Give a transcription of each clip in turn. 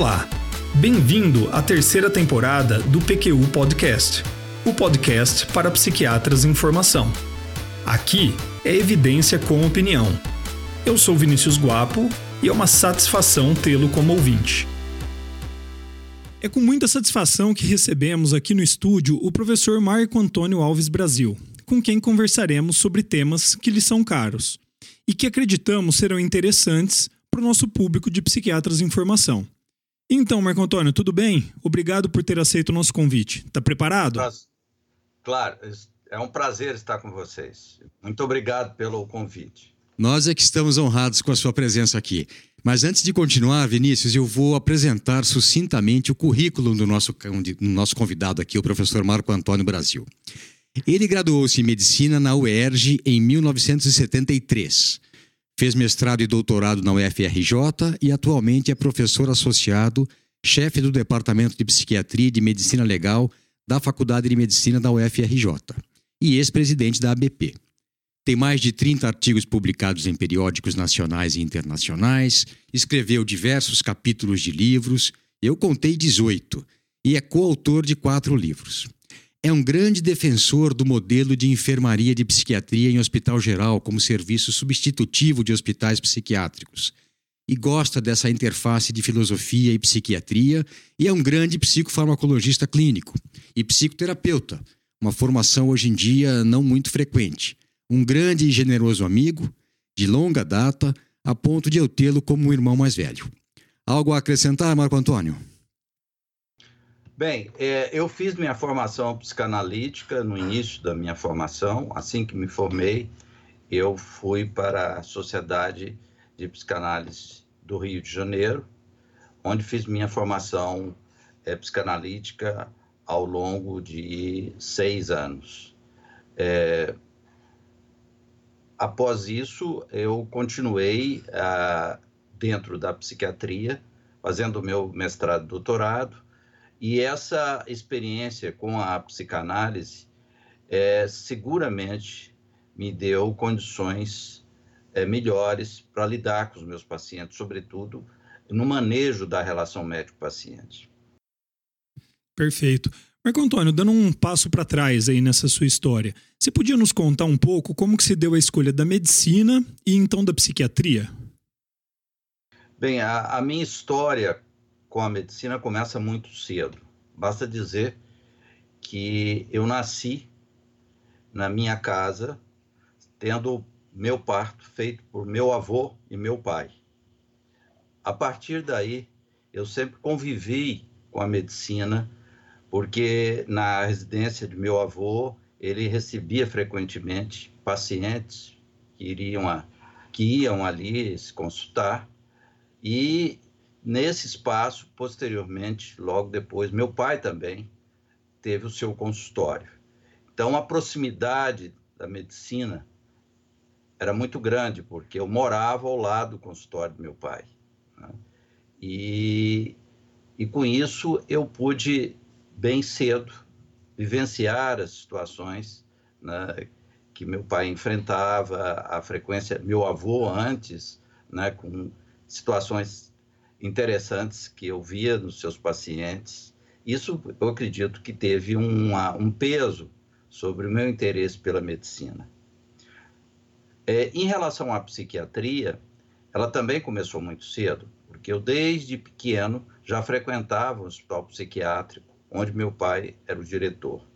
Olá, bem-vindo à terceira temporada do PQU Podcast, o podcast para psiquiatras em formação. Aqui é evidência com opinião. Eu sou Vinícius Guapo e é uma satisfação tê-lo como ouvinte. É com muita satisfação que recebemos aqui no estúdio o professor Marco Antônio Alves Brasil, com quem conversaremos sobre temas que lhe são caros e que acreditamos serão interessantes para o nosso público de psiquiatras em formação. Então, Marco Antônio, tudo bem? Obrigado por ter aceito o nosso convite. Está preparado? Claro, é um prazer estar com vocês. Muito obrigado pelo convite. Nós é que estamos honrados com a sua presença aqui. Mas antes de continuar, Vinícius, eu vou apresentar sucintamente o currículo do nosso, do nosso convidado aqui, o professor Marco Antônio Brasil. Ele graduou-se em medicina na UERJ em 1973. Fez mestrado e doutorado na UFRJ e atualmente é professor associado, chefe do Departamento de Psiquiatria e de Medicina Legal da Faculdade de Medicina da UFRJ e ex-presidente da ABP. Tem mais de 30 artigos publicados em periódicos nacionais e internacionais, escreveu diversos capítulos de livros, eu contei 18, e é coautor de quatro livros. É um grande defensor do modelo de enfermaria de psiquiatria em hospital geral como serviço substitutivo de hospitais psiquiátricos. E gosta dessa interface de filosofia e psiquiatria, e é um grande psicofarmacologista clínico e psicoterapeuta, uma formação hoje em dia não muito frequente um grande e generoso amigo, de longa data, a ponto de eu tê-lo como um irmão mais velho. Algo a acrescentar, Marco Antônio? Bem, é, eu fiz minha formação psicanalítica no início da minha formação. Assim que me formei, eu fui para a Sociedade de Psicanálise do Rio de Janeiro, onde fiz minha formação é, psicanalítica ao longo de seis anos. É, após isso, eu continuei ah, dentro da psiquiatria, fazendo o meu mestrado e doutorado, e essa experiência com a psicanálise é, seguramente me deu condições é, melhores para lidar com os meus pacientes, sobretudo no manejo da relação médico-paciente. Perfeito. Marco Antônio, dando um passo para trás aí nessa sua história, você podia nos contar um pouco como que se deu a escolha da medicina e então da psiquiatria? Bem, a, a minha história com a medicina começa muito cedo. Basta dizer que eu nasci na minha casa tendo meu parto feito por meu avô e meu pai. A partir daí, eu sempre convivi com a medicina porque na residência de meu avô ele recebia frequentemente pacientes que iriam a, que iam ali se consultar e nesse espaço posteriormente logo depois meu pai também teve o seu consultório então a proximidade da medicina era muito grande porque eu morava ao lado do consultório do meu pai né? e e com isso eu pude bem cedo, vivenciar as situações né, que meu pai enfrentava, a frequência, meu avô antes, né, com situações interessantes que eu via nos seus pacientes. Isso eu acredito que teve uma, um peso sobre o meu interesse pela medicina. É, em relação à psiquiatria, ela também começou muito cedo, porque eu desde pequeno já frequentava o hospital psiquiátrico onde meu pai era o diretor.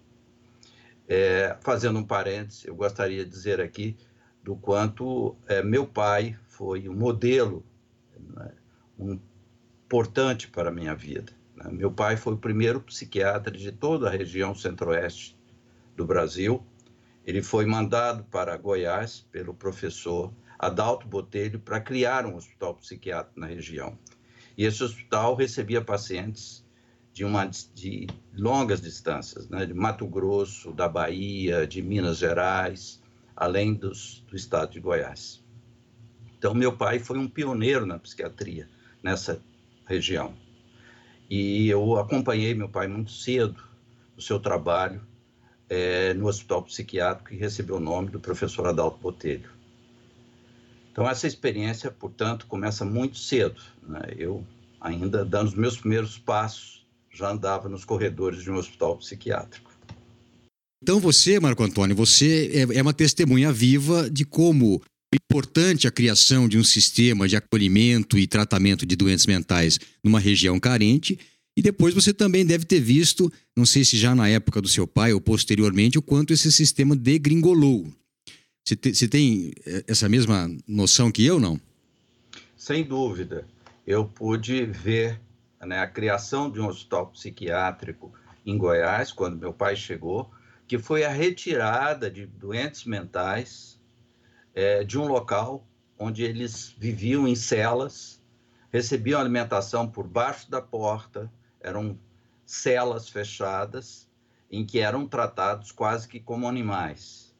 É, fazendo um parênteses, eu gostaria de dizer aqui do quanto é, meu pai foi um modelo né, um, importante para a minha vida. Né? Meu pai foi o primeiro psiquiatra de toda a região centro-oeste do Brasil. Ele foi mandado para Goiás pelo professor Adalto Botelho para criar um hospital psiquiátrico na região. E esse hospital recebia pacientes de, uma, de longas distâncias, né? de Mato Grosso, da Bahia, de Minas Gerais, além dos, do estado de Goiás. Então, meu pai foi um pioneiro na psiquiatria nessa região. E eu acompanhei meu pai muito cedo no seu trabalho é, no Hospital Psiquiátrico que recebeu o nome do professor Adalto Botelho. Então, essa experiência, portanto, começa muito cedo. Né? Eu ainda dando os meus primeiros passos, já andava nos corredores de um hospital psiquiátrico. Então você, Marco Antônio, você é, é uma testemunha viva de como importante a criação de um sistema de acolhimento e tratamento de doentes mentais numa região carente. E depois você também deve ter visto, não sei se já na época do seu pai ou posteriormente, o quanto esse sistema degringolou. Você, te, você tem eh, essa mesma noção que eu, não? Sem dúvida. Eu pude ver né, a criação de um hospital psiquiátrico em Goiás, quando meu pai chegou, que foi a retirada de doentes mentais é, de um local onde eles viviam em celas, recebiam alimentação por baixo da porta, eram celas fechadas, em que eram tratados quase que como animais.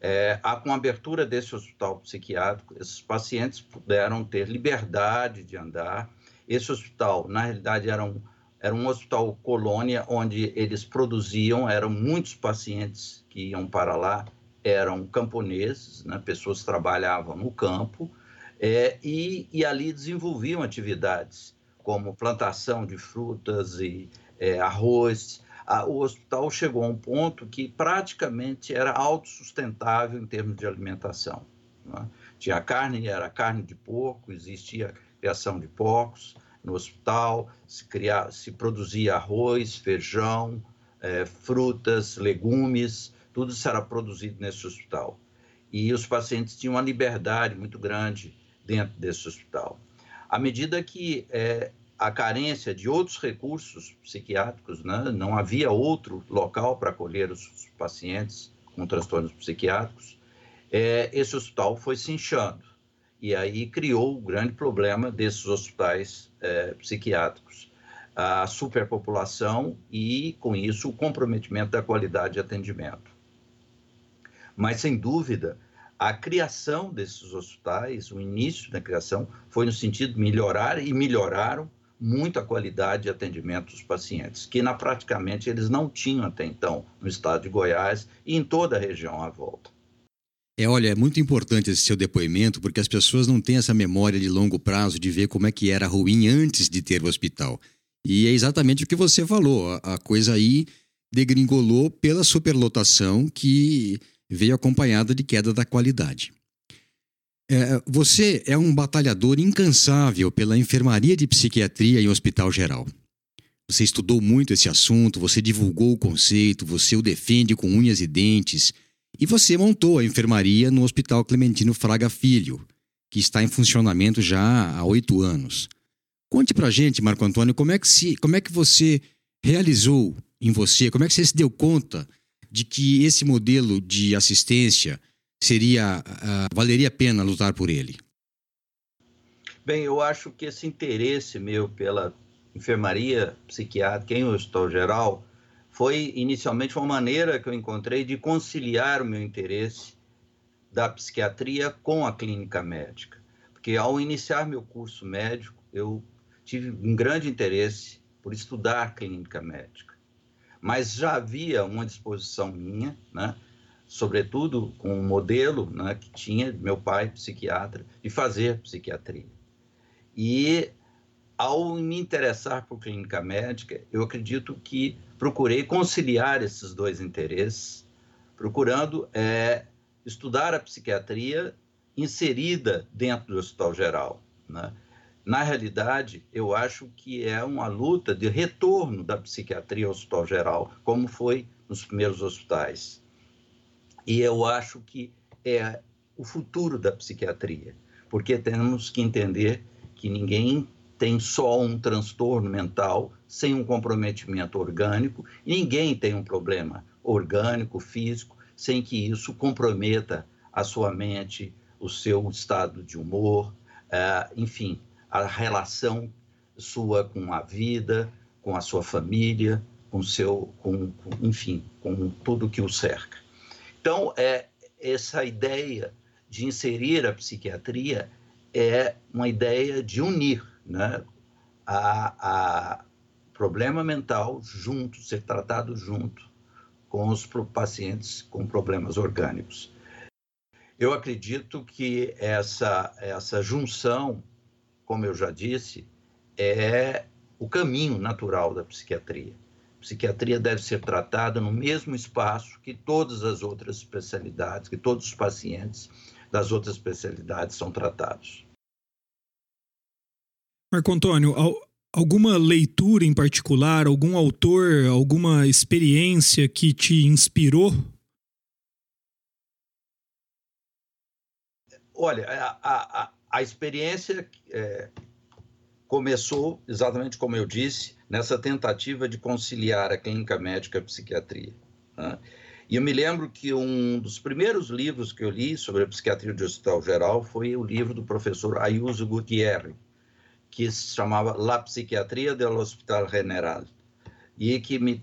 É, com a abertura desse hospital psiquiátrico, esses pacientes puderam ter liberdade de andar. Esse hospital, na realidade, era um, era um hospital colônia, onde eles produziam, eram muitos pacientes que iam para lá, eram camponeses, né, pessoas que trabalhavam no campo, é, e, e ali desenvolviam atividades como plantação de frutas e é, arroz, a, o hospital chegou a um ponto que praticamente era autossustentável em termos de alimentação. Né? Tinha carne, era carne de porco, existia criação de porcos no hospital, se, cria, se produzia arroz, feijão, é, frutas, legumes, tudo era produzido nesse hospital. E os pacientes tinham uma liberdade muito grande dentro desse hospital. À medida que é, a carência de outros recursos psiquiátricos, né? não havia outro local para acolher os pacientes com transtornos psiquiátricos, é, esse hospital foi se inchando. E aí criou o grande problema desses hospitais é, psiquiátricos. A superpopulação e, com isso, o comprometimento da qualidade de atendimento. Mas, sem dúvida, a criação desses hospitais, o início da criação, foi no sentido de melhorar e melhoraram muito a qualidade de atendimento dos pacientes, que na praticamente eles não tinham até então no estado de Goiás e em toda a região à volta. É, olha, é muito importante esse seu depoimento, porque as pessoas não têm essa memória de longo prazo de ver como é que era ruim antes de ter o hospital. E é exatamente o que você falou. A, a coisa aí degringolou pela superlotação que veio acompanhada de queda da qualidade. É, você é um batalhador incansável pela enfermaria de psiquiatria em hospital geral. Você estudou muito esse assunto, você divulgou o conceito, você o defende com unhas e dentes, e você montou a enfermaria no Hospital Clementino Fraga Filho, que está em funcionamento já há oito anos. Conte pra gente, Marco Antônio, como é que, se, como é que você realizou em você, como é que você se deu conta de que esse modelo de assistência seria uh, valeria a pena lutar por ele? Bem, eu acho que esse interesse meu pela enfermaria psiquiátrica em hospital geral foi inicialmente uma maneira que eu encontrei de conciliar o meu interesse da psiquiatria com a clínica médica. Porque ao iniciar meu curso médico, eu tive um grande interesse por estudar clínica médica. Mas já havia uma disposição minha, né, sobretudo com o um modelo né, que tinha meu pai, psiquiatra, de fazer psiquiatria. E ao me interessar por clínica médica, eu acredito que procurei conciliar esses dois interesses, procurando é, estudar a psiquiatria inserida dentro do hospital geral. Né? Na realidade, eu acho que é uma luta de retorno da psiquiatria ao hospital geral, como foi nos primeiros hospitais. E eu acho que é o futuro da psiquiatria, porque temos que entender que ninguém tem só um transtorno mental sem um comprometimento orgânico, ninguém tem um problema orgânico, físico, sem que isso comprometa a sua mente, o seu estado de humor, uh, enfim, a relação sua com a vida, com a sua família, com seu, com, com enfim, com tudo que o cerca. Então, é, essa ideia de inserir a psiquiatria é uma ideia de unir né, a, a problema mental junto, ser tratado junto com os pacientes com problemas orgânicos. Eu acredito que essa, essa junção, como eu já disse, é o caminho natural da psiquiatria. A psiquiatria deve ser tratada no mesmo espaço que todas as outras especialidades, que todos os pacientes das outras especialidades são tratados. Marco Antônio, alguma leitura em particular, algum autor, alguma experiência que te inspirou? Olha, a, a, a experiência é, começou, exatamente como eu disse, nessa tentativa de conciliar a clínica médica e a psiquiatria. Né? E eu me lembro que um dos primeiros livros que eu li sobre a psiquiatria de hospital geral foi o livro do professor Ayuso Gutierrez, que se chamava La Psiquiatria del Hospital General, e que me,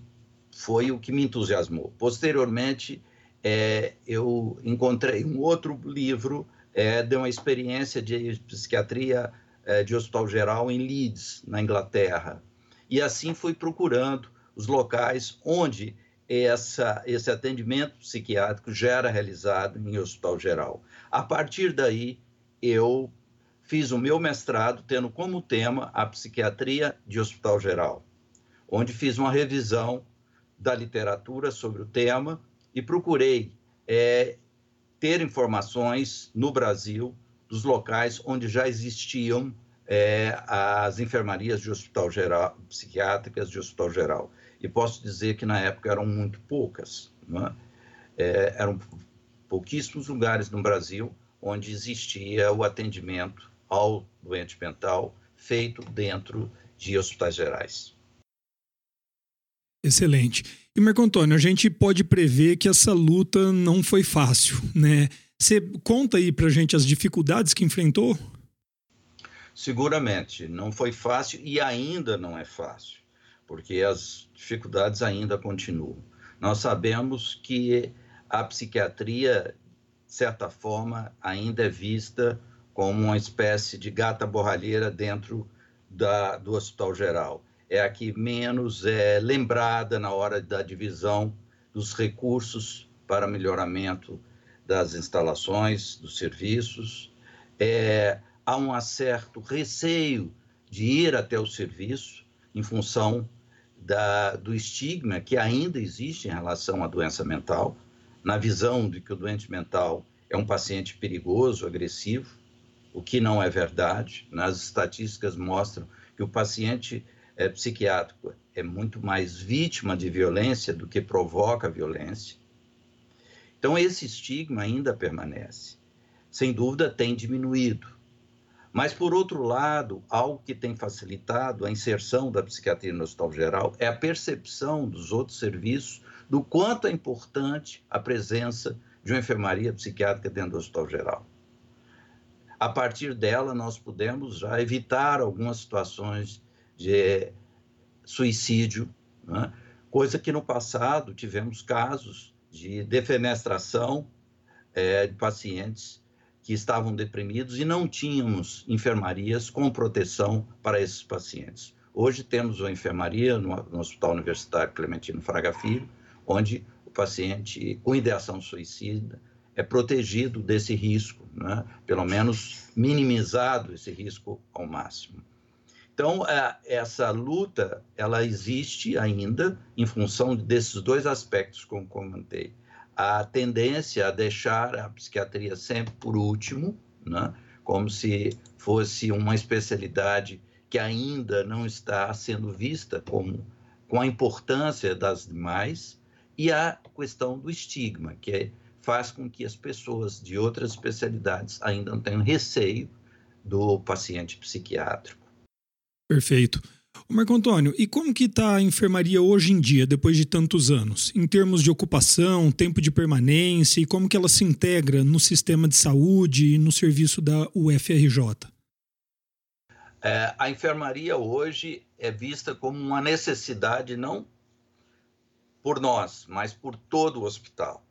foi o que me entusiasmou. Posteriormente, é, eu encontrei um outro livro é, de uma experiência de psiquiatria é, de hospital geral em Leeds, na Inglaterra. E assim fui procurando os locais onde essa, esse atendimento psiquiátrico já era realizado em hospital geral. A partir daí, eu fiz o meu mestrado tendo como tema a psiquiatria de hospital geral, onde fiz uma revisão da literatura sobre o tema e procurei é, ter informações no Brasil dos locais onde já existiam é, as enfermarias de hospital geral, psiquiátricas de hospital geral. E posso dizer que na época eram muito poucas. É? É, eram pouquíssimos lugares no Brasil onde existia o atendimento ao doente mental feito dentro de hospitais gerais. Excelente. E Marco Antônio, a gente pode prever que essa luta não foi fácil, né? Você conta aí para gente as dificuldades que enfrentou? Seguramente, não foi fácil e ainda não é fácil, porque as dificuldades ainda continuam. Nós sabemos que a psiquiatria, de certa forma, ainda é vista como uma espécie de gata borralheira dentro da, do hospital geral. É a que menos é lembrada na hora da divisão dos recursos para melhoramento das instalações, dos serviços. É, há um certo receio de ir até o serviço em função da, do estigma que ainda existe em relação à doença mental, na visão de que o doente mental é um paciente perigoso, agressivo, o que não é verdade. As estatísticas mostram que o paciente é, psiquiátrico é muito mais vítima de violência do que provoca violência. Então, esse estigma ainda permanece. Sem dúvida, tem diminuído. Mas, por outro lado, algo que tem facilitado a inserção da psiquiatria no hospital geral é a percepção dos outros serviços do quanto é importante a presença de uma enfermaria psiquiátrica dentro do hospital geral. A partir dela, nós podemos já evitar algumas situações de suicídio, né? coisa que no passado tivemos casos de defenestração é, de pacientes que estavam deprimidos e não tínhamos enfermarias com proteção para esses pacientes. Hoje temos uma enfermaria no, no Hospital Universitário Clementino Fraga Filho, onde o paciente com ideação suicida é protegido desse risco, né? pelo menos minimizado esse risco ao máximo. Então, essa luta, ela existe ainda em função desses dois aspectos eu comentei. A tendência a deixar a psiquiatria sempre por último, né? como se fosse uma especialidade que ainda não está sendo vista como, com a importância das demais, e a questão do estigma, que é, faz com que as pessoas de outras especialidades ainda tenham receio do paciente psiquiátrico. Perfeito. Marco Antônio, e como que está a enfermaria hoje em dia, depois de tantos anos? Em termos de ocupação, tempo de permanência e como que ela se integra no sistema de saúde e no serviço da UFRJ? É, a enfermaria hoje é vista como uma necessidade não por nós, mas por todo o hospital.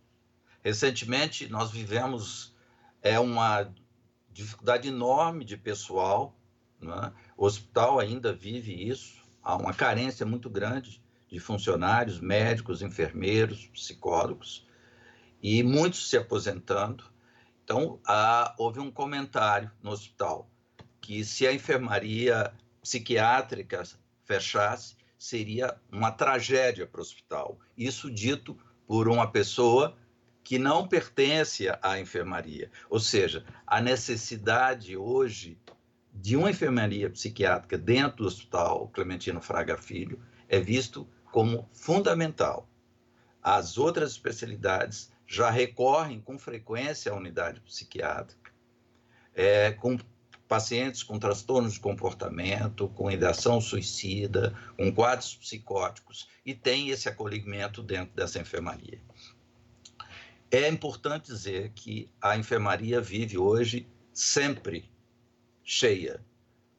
Recentemente, nós vivemos é, uma dificuldade enorme de pessoal né? O hospital ainda vive isso, há uma carência muito grande de funcionários, médicos, enfermeiros, psicólogos, e muitos se aposentando. Então, há, houve um comentário no hospital que se a enfermaria psiquiátrica fechasse, seria uma tragédia para o hospital. Isso dito por uma pessoa que não pertence à enfermaria. Ou seja, a necessidade hoje de uma enfermaria psiquiátrica dentro do Hospital Clementino Fraga Filho é visto como fundamental. As outras especialidades já recorrem com frequência à unidade psiquiátrica, é, com pacientes com transtornos de comportamento, com ideação suicida, com quadros psicóticos, e tem esse acolhimento dentro dessa enfermaria. É importante dizer que a enfermaria vive hoje sempre cheia,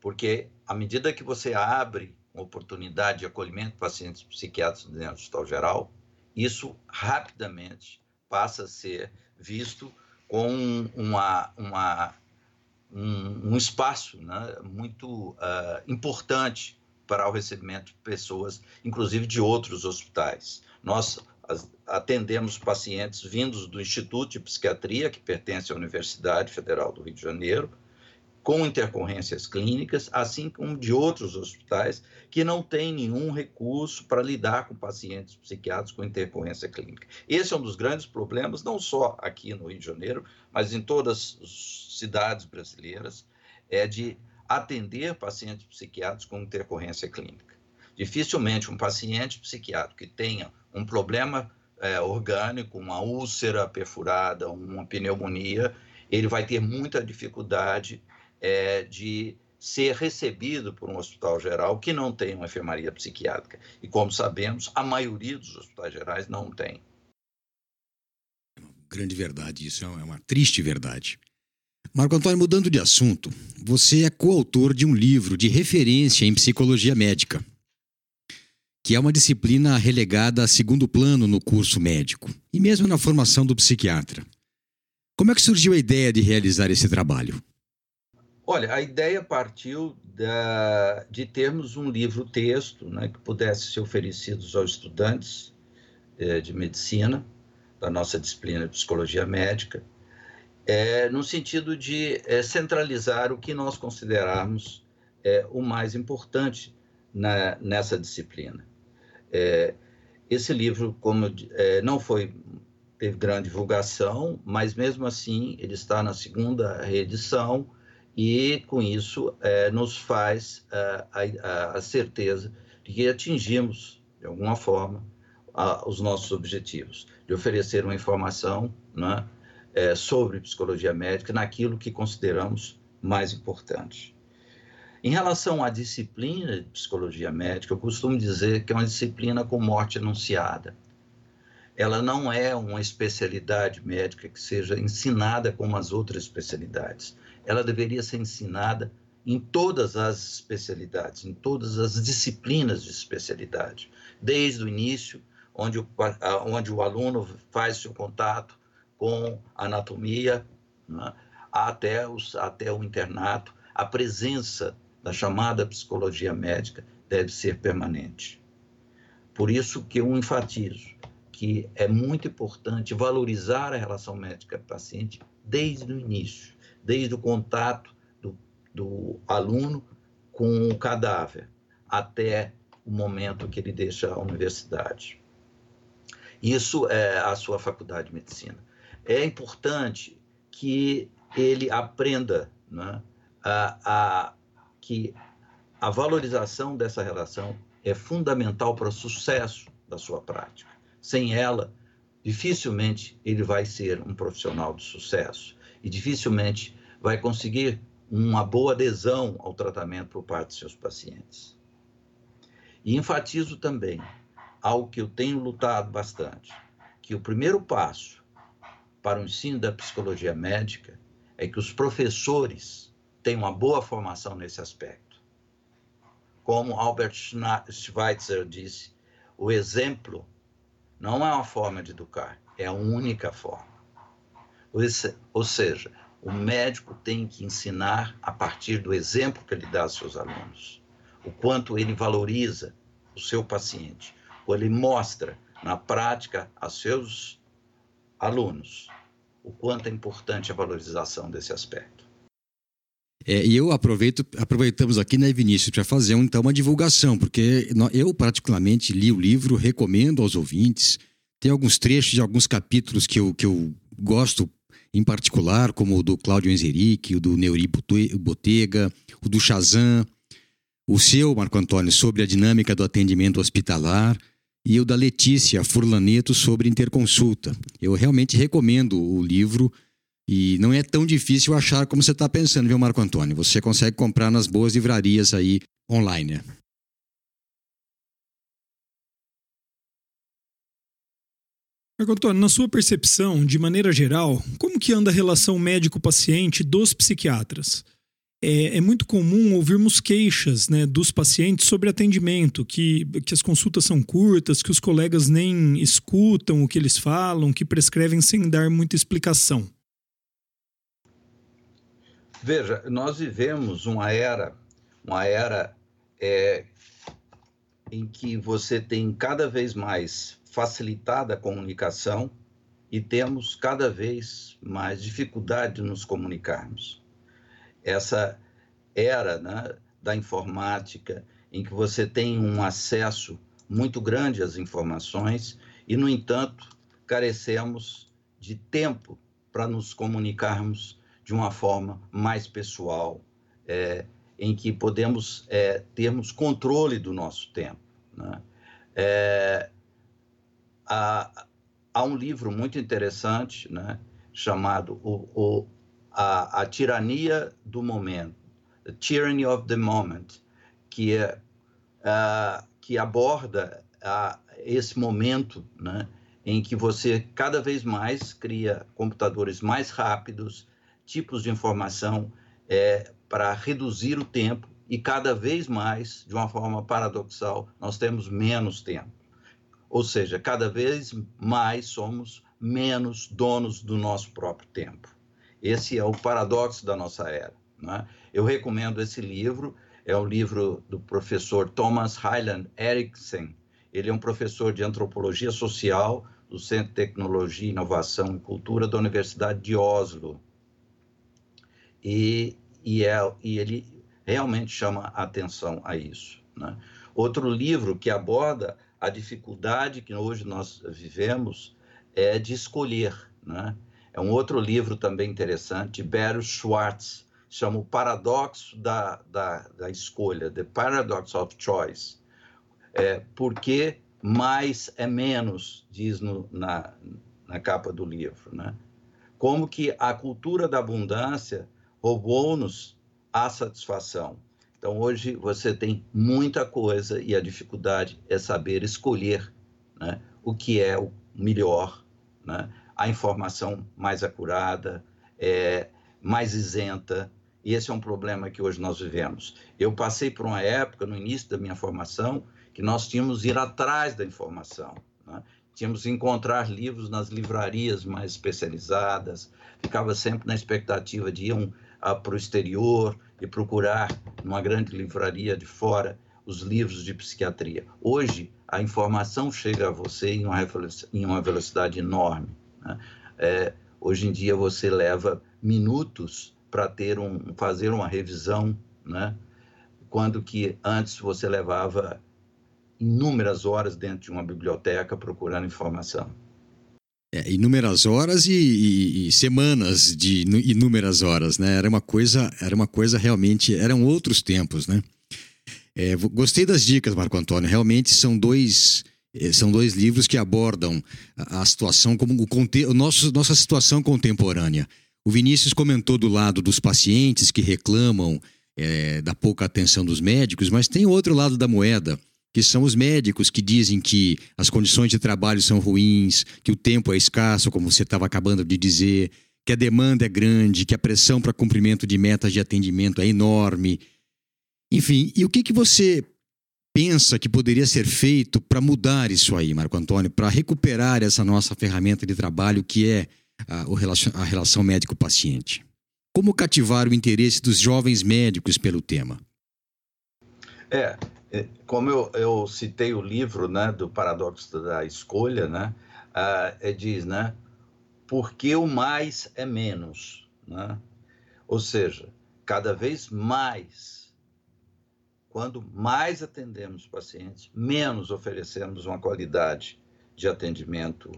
porque à medida que você abre uma oportunidade de acolhimento de pacientes psiquiátricos dentro do hospital geral, isso rapidamente passa a ser visto com uma, uma um, um espaço né, muito uh, importante para o recebimento de pessoas, inclusive de outros hospitais. Nós atendemos pacientes vindos do Instituto de Psiquiatria, que pertence à Universidade Federal do Rio de Janeiro, com intercorrências clínicas, assim como de outros hospitais que não têm nenhum recurso para lidar com pacientes psiquiátricos com intercorrência clínica. Esse é um dos grandes problemas, não só aqui no Rio de Janeiro, mas em todas as cidades brasileiras, é de atender pacientes psiquiátricos com intercorrência clínica. Dificilmente um paciente psiquiátrico que tenha um problema é, orgânico, uma úlcera perfurada, uma pneumonia, ele vai ter muita dificuldade é, de ser recebido por um hospital geral que não tem uma enfermaria psiquiátrica. E como sabemos, a maioria dos hospitais gerais não tem. Grande verdade, isso é uma triste verdade. Marco Antônio, mudando de assunto, você é coautor de um livro de referência em psicologia médica, que é uma disciplina relegada a segundo plano no curso médico e mesmo na formação do psiquiatra. Como é que surgiu a ideia de realizar esse trabalho? Olha, a ideia partiu da, de termos um livro-texto né, que pudesse ser oferecido aos estudantes é, de medicina, da nossa disciplina de psicologia médica, é, no sentido de é, centralizar o que nós considerarmos o mais importante na, nessa disciplina. Esse livro, como não foi teve grande divulgação, mas mesmo assim ele está na segunda reedição e com isso é, nos faz é, a, a, certeza de que atingimos, de alguma forma, a, os nossos objetivos, de oferecer uma informação né, é, sobre psicologia médica naquilo que consideramos mais importante. Em relação à disciplina de psicologia médica, eu costumo dizer que é uma disciplina com morte anunciada. Ela não é uma especialidade médica que seja ensinada como as outras especialidades ela deveria ser ensinada em todas as especialidades, em todas as disciplinas de especialidade, desde o início, onde o, onde o aluno faz seu contato com anatomia, né, até, os, até o internato, a presença da chamada psicologia médica deve ser permanente. Por isso que eu enfatizo que é muito importante valorizar a relação médica-paciente desde o início desde o contato do, do aluno com o cadáver até o momento que ele deixa a universidade. Isso é a sua faculdade de medicina. É importante que ele aprenda né, a, a, que a valorização dessa relação é fundamental para o sucesso da sua prática. Sem ela, dificilmente ele vai ser um profissional de sucesso e dificilmente vai conseguir uma boa adesão ao tratamento por parte de seus pacientes. E enfatizo também algo que eu tenho lutado bastante, que o primeiro passo para o ensino da psicologia médica é que os professores tenham uma boa formação nesse aspecto. Como Albert Schweitzer disse, o exemplo não é uma forma de educar, é a única forma. Ou seja, o médico tem que ensinar a partir do exemplo que ele dá aos seus alunos, o quanto ele valoriza o seu paciente, ou ele mostra na prática a seus alunos o quanto é importante a valorização desse aspecto. É, e eu aproveito, aproveitamos aqui, né, Vinícius, para fazer então uma divulgação, porque eu particularmente li o livro, recomendo aos ouvintes. Tem alguns trechos de alguns capítulos que eu, que eu gosto em particular, como o do Cláudio Enzeric, o do Neuri Botega, o do Shazam, o seu, Marco Antônio, sobre a dinâmica do atendimento hospitalar e o da Letícia Furlaneto sobre interconsulta. Eu realmente recomendo o livro e não é tão difícil achar como você está pensando, viu, Marco Antônio? Você consegue comprar nas boas livrarias aí online. Marco Antônio, na sua percepção, de maneira geral, como que anda a relação médico-paciente dos psiquiatras? É, é, muito comum ouvirmos queixas né, dos pacientes sobre atendimento, que, que as consultas são curtas, que os colegas nem escutam o que eles falam, que prescrevem sem dar muita explicação. Veja, nós vivemos uma era, uma era é, em que você tem cada vez mais facilitada a comunicação e temos cada vez mais dificuldade de nos comunicarmos essa era né, da informática, em que você tem um acesso muito grande às informações e, no entanto, carecemos de tempo para nos comunicarmos de uma forma mais pessoal, é, em que podemos é, termos controle do nosso tempo. Né? É, há, há, um livro muito interessante né, chamado o, o a, a tirania do momento, The Tyranny of the Moment, que, é, uh, que aborda uh, esse momento né, em que você cada vez mais cria computadores mais rápidos, tipos de informação é, para reduzir o tempo e cada vez mais, de uma forma paradoxal, nós temos menos tempo. Ou seja, cada vez mais somos menos donos do nosso próprio tempo. Esse é o paradoxo da nossa era. Né? Eu recomendo esse livro, é o livro do professor Thomas Hyland Eriksen. Ele é um professor de antropologia social do Centro de Tecnologia, Inovação e Cultura da Universidade de Oslo. E, e, é, e ele realmente chama atenção a isso. Né? Outro livro que aborda a dificuldade que hoje nós vivemos é de escolher. Né? É um outro livro também interessante, Barry Schwartz, chama O Paradoxo da, da, da Escolha, The Paradox of Choice. É, porque mais é menos, diz no, na, na capa do livro. Né? Como que a cultura da abundância roubou-nos a satisfação. Então, hoje você tem muita coisa e a dificuldade é saber escolher né, o que é o melhor. Né? a informação mais acurada, é, mais isenta. E esse é um problema que hoje nós vivemos. Eu passei por uma época, no início da minha formação, que nós tínhamos ir atrás da informação. Né? Tínhamos encontrar livros nas livrarias mais especializadas, ficava sempre na expectativa de ir um, para o exterior e procurar numa grande livraria de fora os livros de psiquiatria. Hoje, a informação chega a você em uma, velocidade enorme. Né? É, hoje em dia você leva minutos para ter um, fazer uma revisão, né? quando que antes você levava inúmeras horas dentro de uma biblioteca procurando informação. É, inúmeras horas e, e, e, semanas de inúmeras horas, né? Era uma coisa, era uma coisa realmente, eram outros tempos, né? É, gostei das dicas, Marco Antônio. Realmente são dois eh, são dois livros que abordam a, situação como o, o nosso, nossa situação contemporânea. O Vinícius comentou do lado dos pacientes que reclamam é, da pouca atenção dos médicos, mas tem outro lado da moeda, que são os médicos que dizem que as condições de trabalho são ruins, que o tempo é escasso, como você estava acabando de dizer, que a demanda é grande, que a pressão para cumprimento de metas de atendimento é enorme. Enfim, e o que, que você pensa que poderia ser feito para mudar isso aí, Marco Antônio, para recuperar essa nossa ferramenta de trabalho que é a, a relação médico-paciente? Como cativar o interesse dos jovens médicos pelo tema? É, como eu, eu citei o livro né, do Paradoxo da Escolha, né, uh, diz, né, porque o mais é menos. Né? Ou seja, cada vez mais, quando mais atendemos pacientes, menos oferecemos uma qualidade de atendimento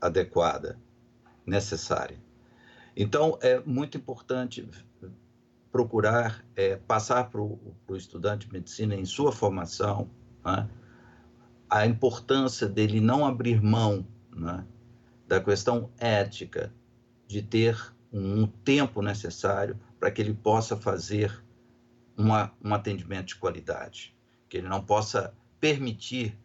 adequada, necessária. Então, é muito importante procurar é, passar para o estudante de medicina em sua formação né, a importância dele não abrir mão né, da questão ética de ter um tempo necessário para que ele possa fazer uma, um atendimento de qualidade, que ele não possa permitir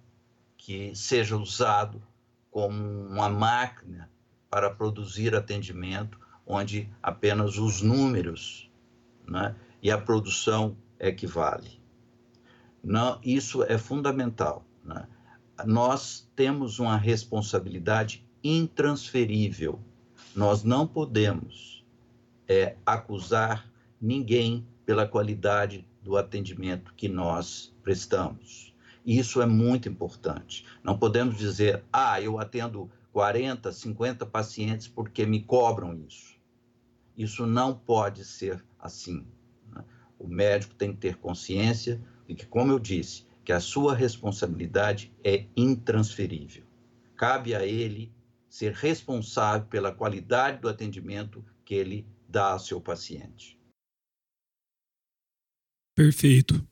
que seja usado como uma máquina para produzir atendimento onde apenas os números né, e a produção equivale. Não, isso é fundamental. Né? Nós temos uma responsabilidade intransferível. Nós não podemos é, acusar ninguém pela qualidade do atendimento que nós prestamos. Isso é muito importante. Não podemos dizer, ah, eu atendo 40, 50 pacientes porque me cobram isso. Isso não pode ser assim. Né? O médico tem que ter consciência de que, como eu disse, que a sua responsabilidade é intransferível. Cabe a ele ser responsável pela qualidade do atendimento que ele dá ao seu paciente. Perfeito.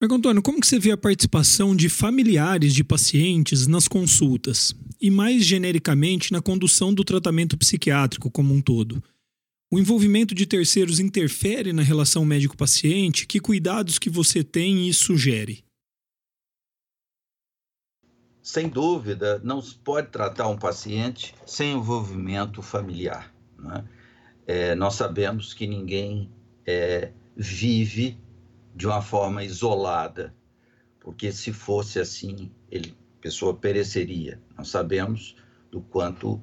Marco Antônio, como que você vê a participação de familiares de pacientes nas consultas e mais genericamente na condução do tratamento psiquiátrico como um todo? O envolvimento de terceiros interfere na relação médico-paciente? Que cuidados que você tem e sugere? Sem dúvida, não se pode tratar um paciente sem envolvimento familiar. Né? É, nós sabemos que ninguém é, vive de uma forma isolada, porque se fosse assim, ele, a pessoa pereceria. Nós sabemos do quanto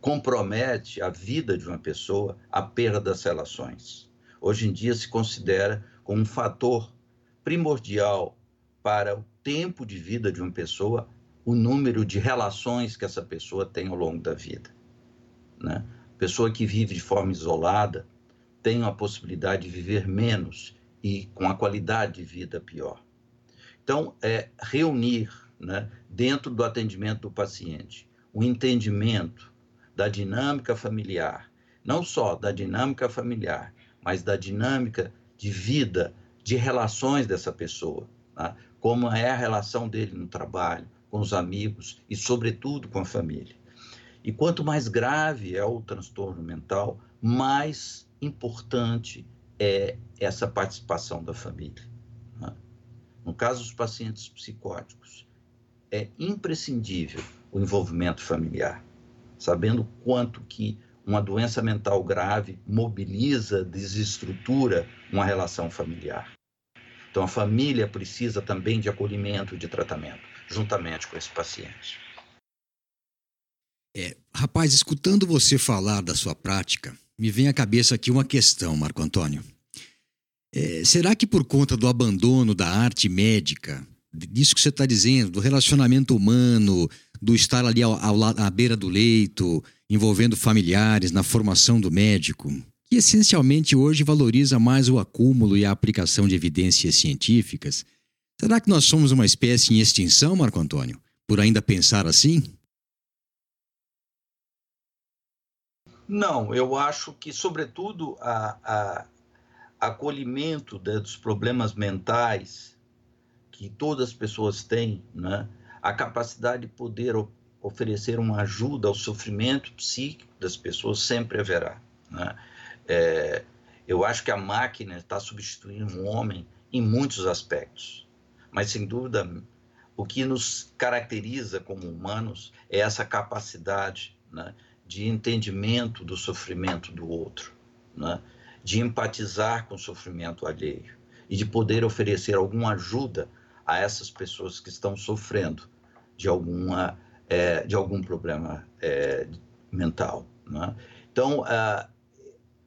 compromete a vida de uma pessoa a perda das relações. Hoje em dia se considera como um fator primordial para o tempo de vida de uma pessoa o número de relações que essa pessoa tem ao longo da vida. Né? Pessoa que vive de forma isolada tem a possibilidade de viver menos e com a qualidade de vida pior. Então, é reunir né, dentro do atendimento do paciente o entendimento da dinâmica familiar, não só da dinâmica familiar, mas da dinâmica de vida, de relações dessa pessoa, né? como é a relação dele no trabalho, com os amigos e, sobretudo, com a família. E quanto mais grave é o transtorno mental, mais importante é essa participação da família. Né? No caso dos pacientes psicóticos, é imprescindível o envolvimento familiar sabendo quanto que uma doença mental grave mobiliza, desestrutura uma relação familiar. Então, a família precisa também de acolhimento de tratamento, juntamente com esse paciente. É, rapaz, escutando você falar da sua prática, me vem à cabeça aqui uma questão, Marco Antônio. É, será que por conta do abandono da arte médica, disso que você está dizendo, do relacionamento humano, do estar ali ao, ao, à beira do leito, envolvendo familiares, na formação do médico, que essencialmente hoje valoriza mais o acúmulo e a aplicação de evidências científicas. Será que nós somos uma espécie em extinção, Marco Antônio, por ainda pensar assim? Não, eu acho que, sobretudo, a, a acolhimento dos problemas mentais que todas as pessoas têm, né? A capacidade de poder oferecer uma ajuda ao sofrimento psíquico das pessoas sempre haverá. Né? É, eu acho que a máquina está substituindo o um homem em muitos aspectos, mas sem dúvida o que nos caracteriza como humanos é essa capacidade né, de entendimento do sofrimento do outro, né, de empatizar com o sofrimento alheio e de poder oferecer alguma ajuda a essas pessoas que estão sofrendo de, alguma, é, de algum problema é, mental. Né? Então, uh,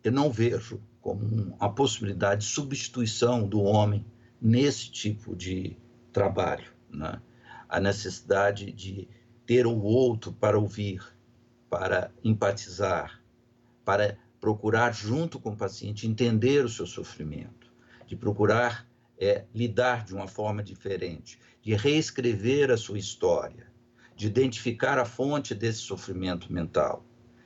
eu não vejo como uma possibilidade de substituição do homem nesse tipo de trabalho. Né? A necessidade de ter o outro para ouvir, para empatizar, para procurar, junto com o paciente, entender o seu sofrimento, de procurar é, lidar de uma forma diferente, de reescrever a sua história, de identificar a fonte desse sofrimento mental.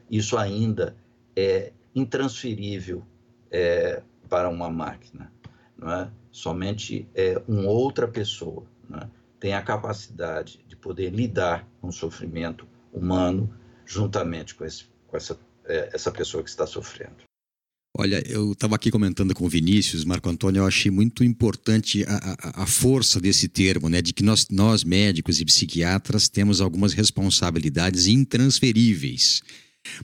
Isso ainda é intransferível é, para uma máquina. Não é? Somente é, uma outra pessoa é? tem a capacidade de poder lidar com o sofrimento humano juntamente com, esse, com essa, é, essa pessoa que está sofrendo. Olha, eu estava aqui comentando com o Vinícius, Marco Antônio, eu achei muito importante a, a, a, força desse termo, né? De que nós, nós, médicos e psiquiatras, temos algumas responsabilidades intransferíveis.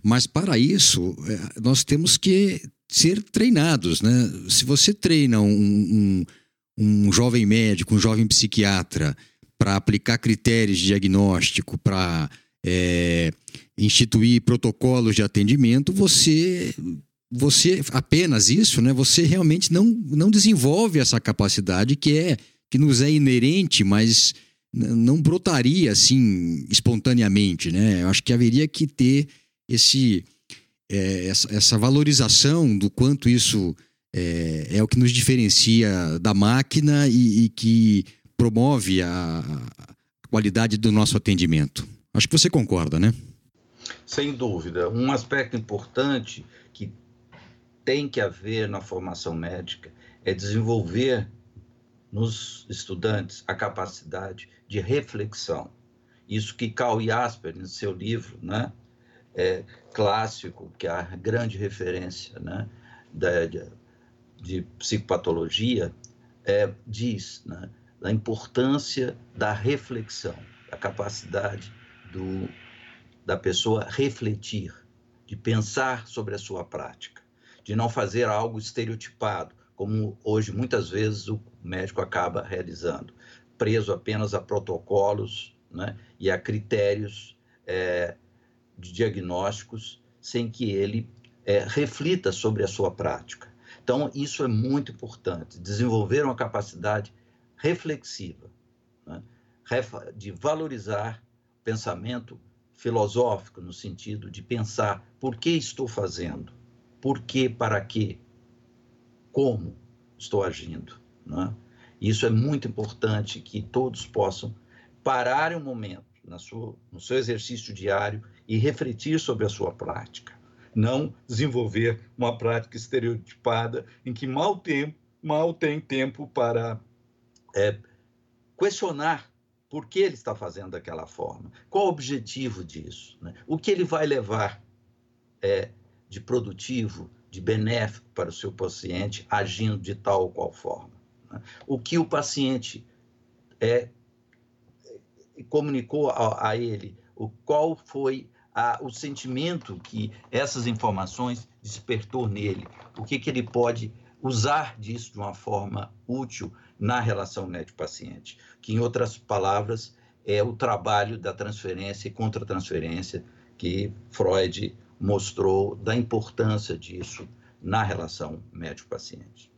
Mas para isso, é, nós temos que ser treinados, né? Se você treina um, um, um jovem médico, um jovem psiquiatra, para aplicar critérios de diagnóstico, para é, instituir protocolos de atendimento, você você apenas isso, né? Você realmente não, não desenvolve essa capacidade que é que nos é inerente, mas não brotaria assim espontaneamente, né? Eu acho que haveria que ter esse é, essa, essa, valorização do quanto isso é, é, o que nos diferencia da máquina e, e que promove a, a qualidade do nosso atendimento. Acho que você concorda, né? Sem dúvida. Um aspecto importante tem que haver na formação médica é desenvolver nos estudantes a capacidade de reflexão. Isso que Carl Jasper, em seu livro né, é, clássico, que é a grande referência né, da, de, de psicopatologia, é, diz né, da importância da reflexão, da capacidade do, da pessoa refletir, de pensar sobre a sua prática de não fazer algo estereotipado, como hoje muitas vezes o médico acaba realizando, preso apenas a protocolos né, e a critérios é, de diagnósticos, sem que ele é, reflita sobre a sua prática. Então, isso é muito importante, desenvolver uma capacidade reflexiva, né, de valorizar pensamento filosófico, no sentido de pensar por que estou fazendo, por quê, para quê, como estou agindo. Né? Isso é muito importante que todos possam parar um momento na sua, no seu exercício diário e refletir sobre a sua prática. Não desenvolver uma prática estereotipada em que mal tem, mal tem tempo para é, questionar por que ele está fazendo daquela forma, qual o objetivo disso, né? o que ele vai levar é, de produtivo, de benéfico para o seu paciente, agindo de tal ou qual forma. Né? O que o paciente é, comunicou a, a ele, o qual foi a, o sentimento que essas informações despertou nele, o que, que ele pode usar disso de uma forma útil na relação médico-paciente, que, em outras palavras, é o trabalho da transferência e contra-transferência que Freud mostrou da importância disso na relação médico-paciente.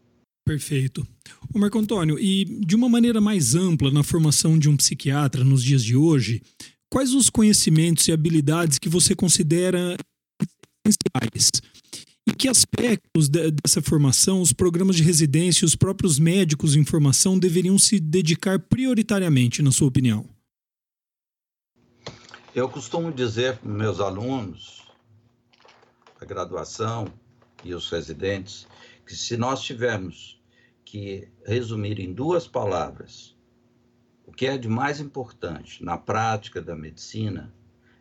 Perfeito. O Marco Antônio, e de uma maneira mais ampla na formação de um psiquiatra nos dias de hoje, quais os conhecimentos e habilidades que você considera essenciais? E que aspectos de, dessa formação os programas de residência e os próprios médicos em formação deveriam se dedicar prioritariamente, na sua opinião? Eu costumo dizer para meus alunos graduação e os residentes, que se nós tivermos que resumir em duas palavras o que é de mais importante na prática da medicina,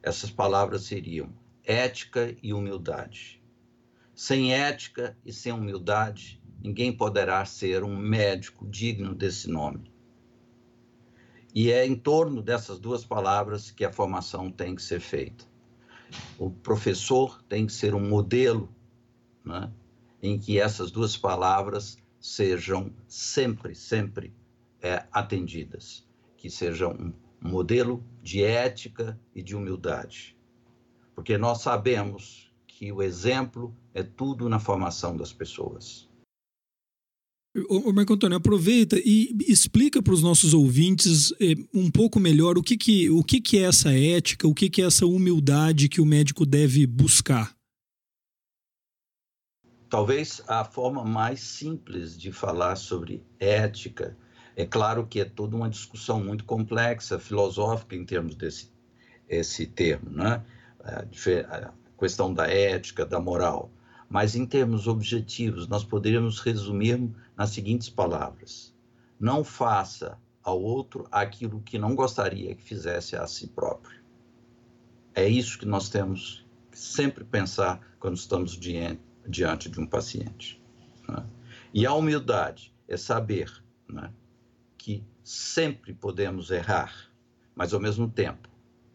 essas palavras seriam ética e humildade. Sem ética e sem humildade, ninguém poderá ser um médico digno desse nome. E é em torno dessas duas palavras que a formação tem que ser feita. O professor tem que ser um modelo né, em que essas duas palavras sejam sempre, sempre é, atendidas, que sejam um modelo de ética e de humildade. Porque nós sabemos que o exemplo é tudo na formação das pessoas. Ô, Marco Antônio, aproveita e explica para os nossos ouvintes eh, um pouco melhor o que, que, o que, que é essa ética, o que, que é essa humildade que o médico deve buscar. talvez a forma mais simples de falar sobre ética. É claro que é toda uma discussão muito complexa, filosófica em termos desse esse termo, né? A questão da ética, da moral. Mas em termos objetivos, nós poderíamos resumir nas seguintes palavras: não faça ao outro aquilo que não gostaria que fizesse a si próprio. É isso que nós temos que sempre pensar quando estamos diante, de um paciente. Né? E a humildade é saber né, que sempre podemos errar, mas ao mesmo tempo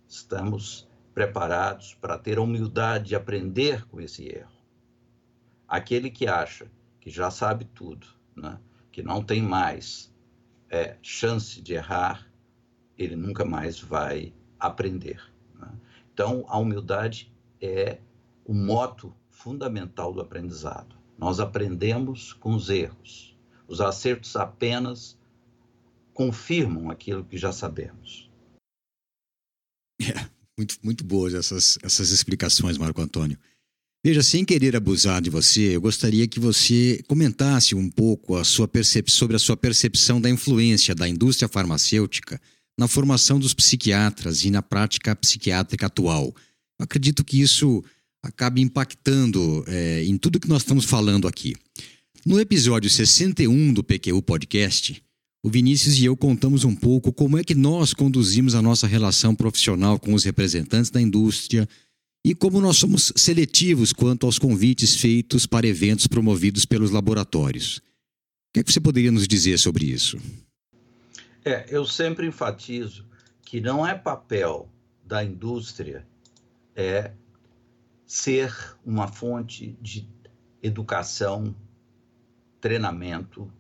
estamos preparados para ter a humildade de aprender com esse erro. Aquele que acha que já sabe tudo, né, que não tem mais é, chance de errar, ele nunca mais vai aprender. Né? Então, a humildade é o moto fundamental do aprendizado. Nós aprendemos com os erros. Os acertos apenas confirmam aquilo que já sabemos. É, muito, muito boas essas, essas explicações, Marco Antônio. Veja, sem querer abusar de você, eu gostaria que você comentasse um pouco a sobre a sua percepção da influência da indústria farmacêutica na formação dos psiquiatras e na prática psiquiátrica atual. Eu acredito que isso acabe impactando é, em tudo que nós estamos falando aqui. No episódio 61 do PQU Podcast, o Vinícius e eu contamos um pouco como é que nós conduzimos a nossa relação profissional com os representantes da indústria e como nós somos seletivos quanto aos convites feitos para eventos promovidos pelos laboratórios. O que, é que você poderia nos dizer sobre isso? É, eu sempre enfatizo que não é papel da indústria é ser uma fonte de educação, treinamento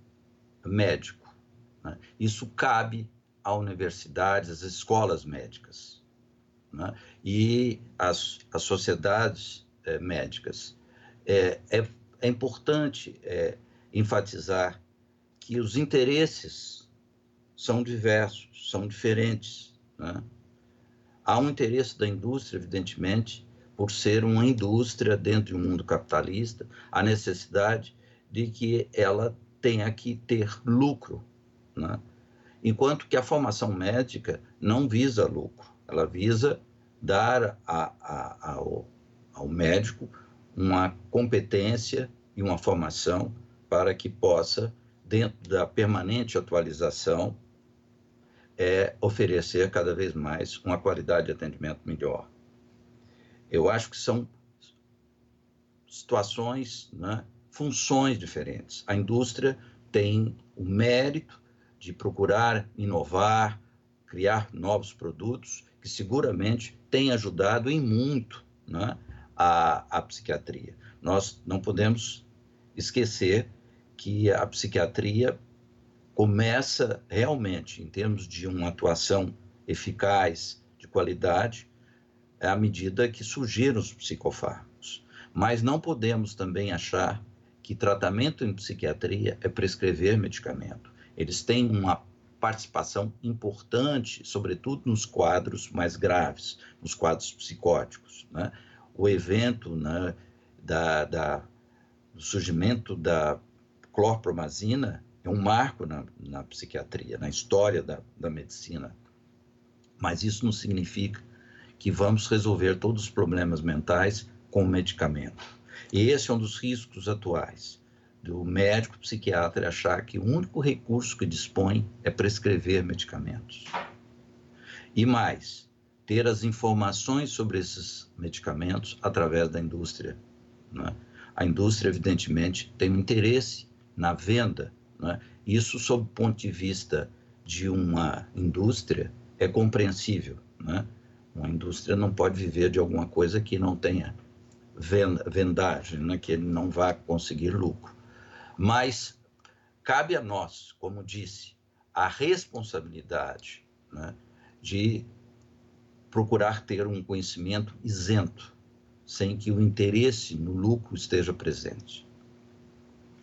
médico. Né? Isso cabe a universidades, às escolas médicas né? E as, as sociedades é, médicas. É, é, é importante é, enfatizar que os interesses são diversos, são diferentes. Né? Há um interesse da indústria, evidentemente, por ser uma indústria dentro de um mundo capitalista, a necessidade de que ela tenha que ter lucro, né? enquanto que a formação médica não visa lucro ela visa dar a, a, ao, ao médico uma competência e uma formação para que possa, dentro da permanente atualização, é, oferecer cada vez mais uma qualidade de atendimento melhor. Eu acho que são situações, né, funções diferentes. A indústria tem o mérito de procurar inovar, criar novos produtos que seguramente tem ajudado em muito né, a, a psiquiatria. Nós não podemos esquecer que a psiquiatria começa realmente, em termos de uma atuação eficaz, de qualidade, à medida que surgiram os psicofármacos. Mas não podemos também achar que tratamento em psiquiatria é prescrever medicamento. Eles têm uma participação importante, sobretudo nos quadros mais graves, nos quadros psicóticos. Né? O evento né, da, da, do surgimento da clorpromazina é um marco na, na psiquiatria, na história da, da medicina. Mas isso não significa que vamos resolver todos os problemas mentais com medicamento. E esse é um dos riscos atuais do médico psiquiatra achar que o único recurso que dispõe é prescrever medicamentos. E mais, ter as informações sobre esses medicamentos através da indústria. Né? A indústria, evidentemente, tem um interesse na venda. Né? Isso, sob o ponto de vista de uma indústria, é compreensível. Né? Uma indústria não pode viver de alguma coisa que não tenha vendagem, né? que ele não vá conseguir lucro. Mas cabe a nós, como disse, a responsabilidade né, de procurar ter um conhecimento isento, sem que o interesse no lucro esteja presente.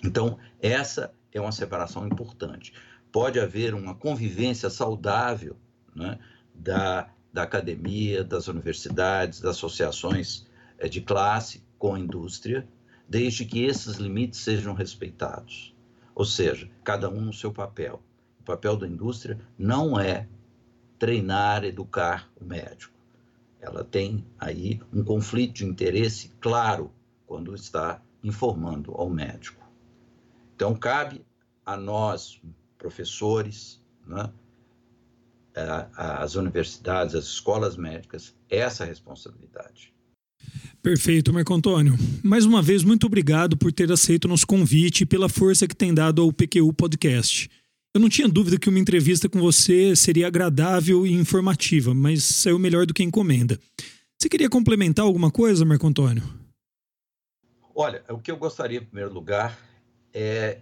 Então, essa é uma separação importante. Pode haver uma convivência saudável né, da, da academia, das universidades, das associações eh, de classe com a indústria, desde que esses limites sejam respeitados. Ou seja, cada um no seu papel. O papel da indústria não é treinar, educar o médico. Ela tem aí um conflito de interesse claro quando está informando ao médico. Então, cabe a nós, professores, né, as universidades, as escolas médicas, essa responsabilidade. Perfeito, Marco Antônio. Mais uma vez, muito obrigado por ter aceito nosso convite e pela força que tem dado ao PQU Podcast. Eu não tinha dúvida que uma entrevista com você seria agradável e informativa, mas saiu melhor do que encomenda. Você queria complementar alguma coisa, Marco Antônio? Olha, o que eu gostaria, em primeiro lugar, é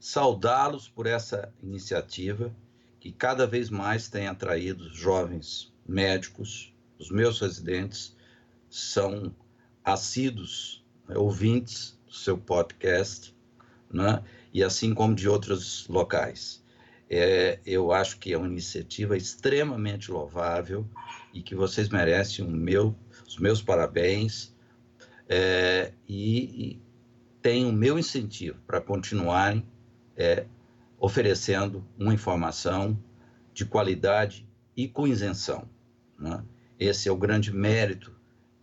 saudá-los por essa iniciativa que cada vez mais tem atraído jovens médicos. Os meus residentes são assíduos né, ouvintes do seu podcast, né? e assim como de outros locais. É, eu acho que é uma iniciativa extremamente louvável e que vocês merecem meu, os meus parabéns é, e, e têm o meu incentivo para continuarem é, oferecendo uma informação de qualidade e com isenção. Né? Esse é o grande mérito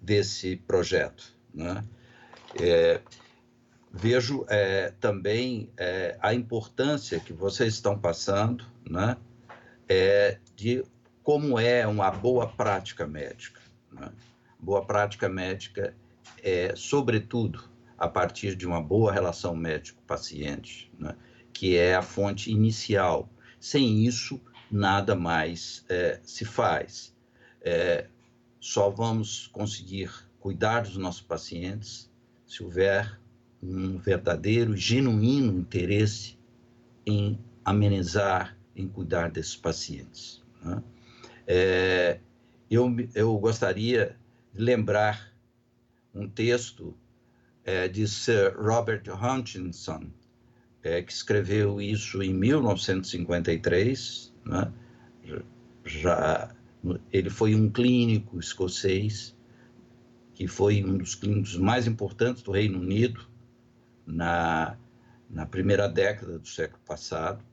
desse projeto. Né? É, vejo é, também é, a importância que vocês estão passando né? É, de como é uma boa prática médica. Né? Boa prática médica é, sobretudo, a partir de uma boa relação médico-paciente. Né? que é a fonte inicial. Sem isso, nada mais é, se faz. É, só vamos conseguir cuidar dos nossos pacientes se houver um verdadeiro, genuíno interesse em amenizar, em cuidar desses pacientes. Né? É, eu, eu gostaria de lembrar um texto é, de Sir Robert Hutchinson, é, que escreveu isso em 1953, né? já ele foi um clínico escocês que foi um dos clínicos mais importantes do Reino Unido na, na primeira década do século passado,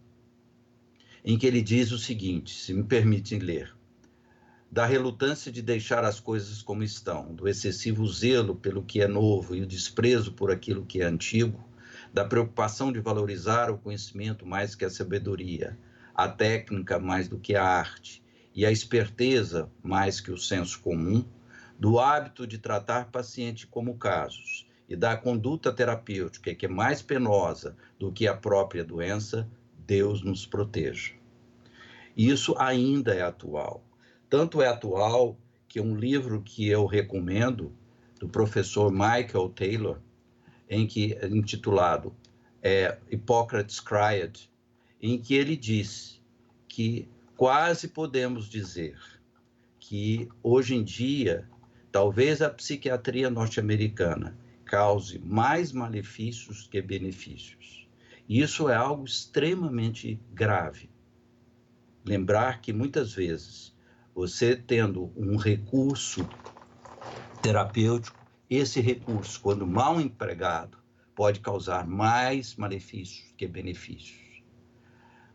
em que ele diz o seguinte, se me permitem ler, da relutância de deixar as coisas como estão, do excessivo zelo pelo que é novo e o desprezo por aquilo que é antigo, da preocupação de valorizar o conhecimento mais que a sabedoria, a técnica mais do que a arte e a esperteza mais que o senso comum, do hábito de tratar paciente como casos e da conduta terapêutica que é mais penosa do que a própria doença, Deus nos proteja. Isso ainda é atual. Tanto é atual que um livro que eu recomendo, do professor Michael Taylor, em que intitulado é, Hippocrates Cried, em que ele diz que quase podemos dizer que hoje em dia talvez a psiquiatria norte-americana cause mais malefícios que benefícios. Isso é algo extremamente grave. Lembrar que muitas vezes você tendo um recurso terapêutico esse recurso, quando mal empregado, pode causar mais malefícios que benefícios.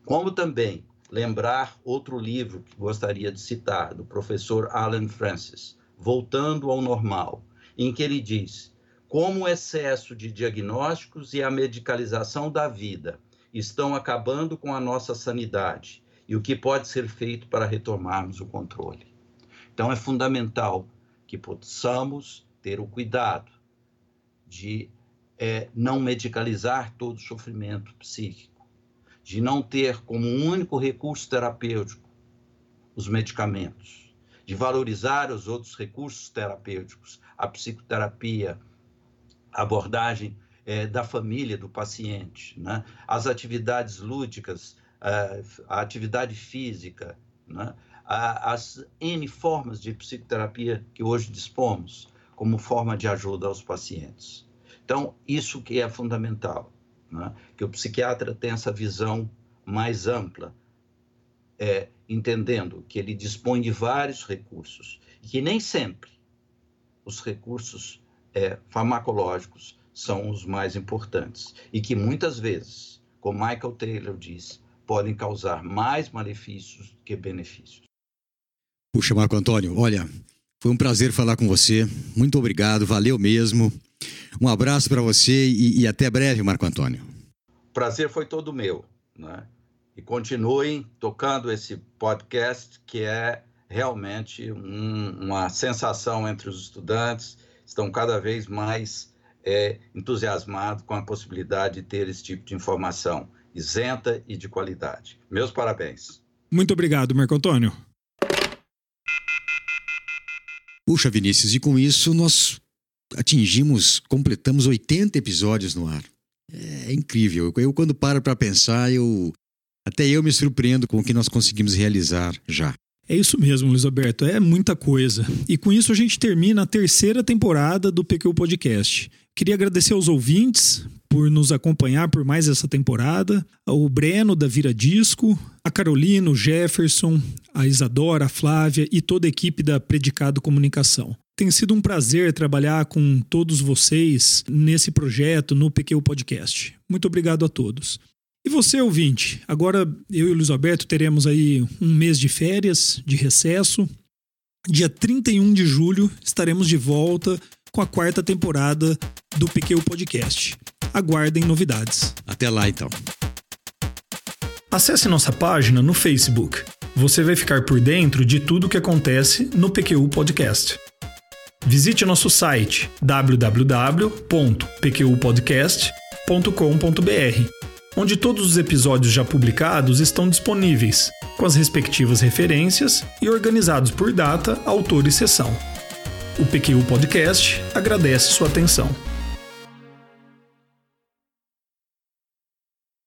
Como também lembrar outro livro que gostaria de citar, do professor Alan Francis, Voltando ao Normal, em que ele diz como o excesso de diagnósticos e a medicalização da vida estão acabando com a nossa sanidade e o que pode ser feito para retomarmos o controle. Então, é fundamental que possamos ter o cuidado de é, não medicalizar todo o sofrimento psíquico, de não ter como único recurso terapêutico os medicamentos, de valorizar os outros recursos terapêuticos, a psicoterapia, a abordagem é, da família do paciente, né? as atividades lúdicas, a, a atividade física, né? a, as N formas de psicoterapia que hoje dispomos como forma de ajuda aos pacientes. Então, isso que é fundamental, né? que o psiquiatra tenha essa visão mais ampla, é, entendendo que ele dispõe de vários recursos e que nem sempre os recursos é, farmacológicos são os mais importantes e que muitas vezes, como Michael Taylor diz, podem causar mais malefícios que benefícios. Puxa, Marco Antônio, olha, foi um prazer falar com você. Muito obrigado, valeu mesmo. Um abraço para você e, e, até breve, Marco Antônio. Prazer foi todo meu, né? E continuem tocando esse podcast que é realmente um, uma sensação entre os estudantes. Estão cada vez mais é, entusiasmados com a possibilidade de ter esse tipo de informação isenta e de qualidade. Meus parabéns. Muito obrigado, Marco Antônio. Puxa, Vinícius, e com isso nós atingimos, completamos 80 episódios no ar. É incrível. Eu, quando paro para pensar, eu até eu me surpreendo com o que nós conseguimos realizar já. É isso mesmo, Luiz Alberto, é muita coisa. E com isso a gente termina a terceira temporada do PQ Podcast. Queria agradecer aos ouvintes por nos acompanhar por mais essa temporada, o Breno da Vira Disco, a Carolina, o Jefferson, a Isadora, a Flávia e toda a equipe da Predicado Comunicação. Tem sido um prazer trabalhar com todos vocês nesse projeto, no PQ Podcast. Muito obrigado a todos. E você, ouvinte, agora eu e o Luiz Alberto teremos aí um mês de férias, de recesso. Dia 31 de julho estaremos de volta com a quarta temporada do PQ Podcast. Aguardem novidades. Até lá, então. Acesse nossa página no Facebook. Você vai ficar por dentro de tudo o que acontece no PQU Podcast. Visite nosso site www.pqpodcast.com.br, onde todos os episódios já publicados estão disponíveis, com as respectivas referências e organizados por data, autor e sessão. O PQ Podcast agradece sua atenção.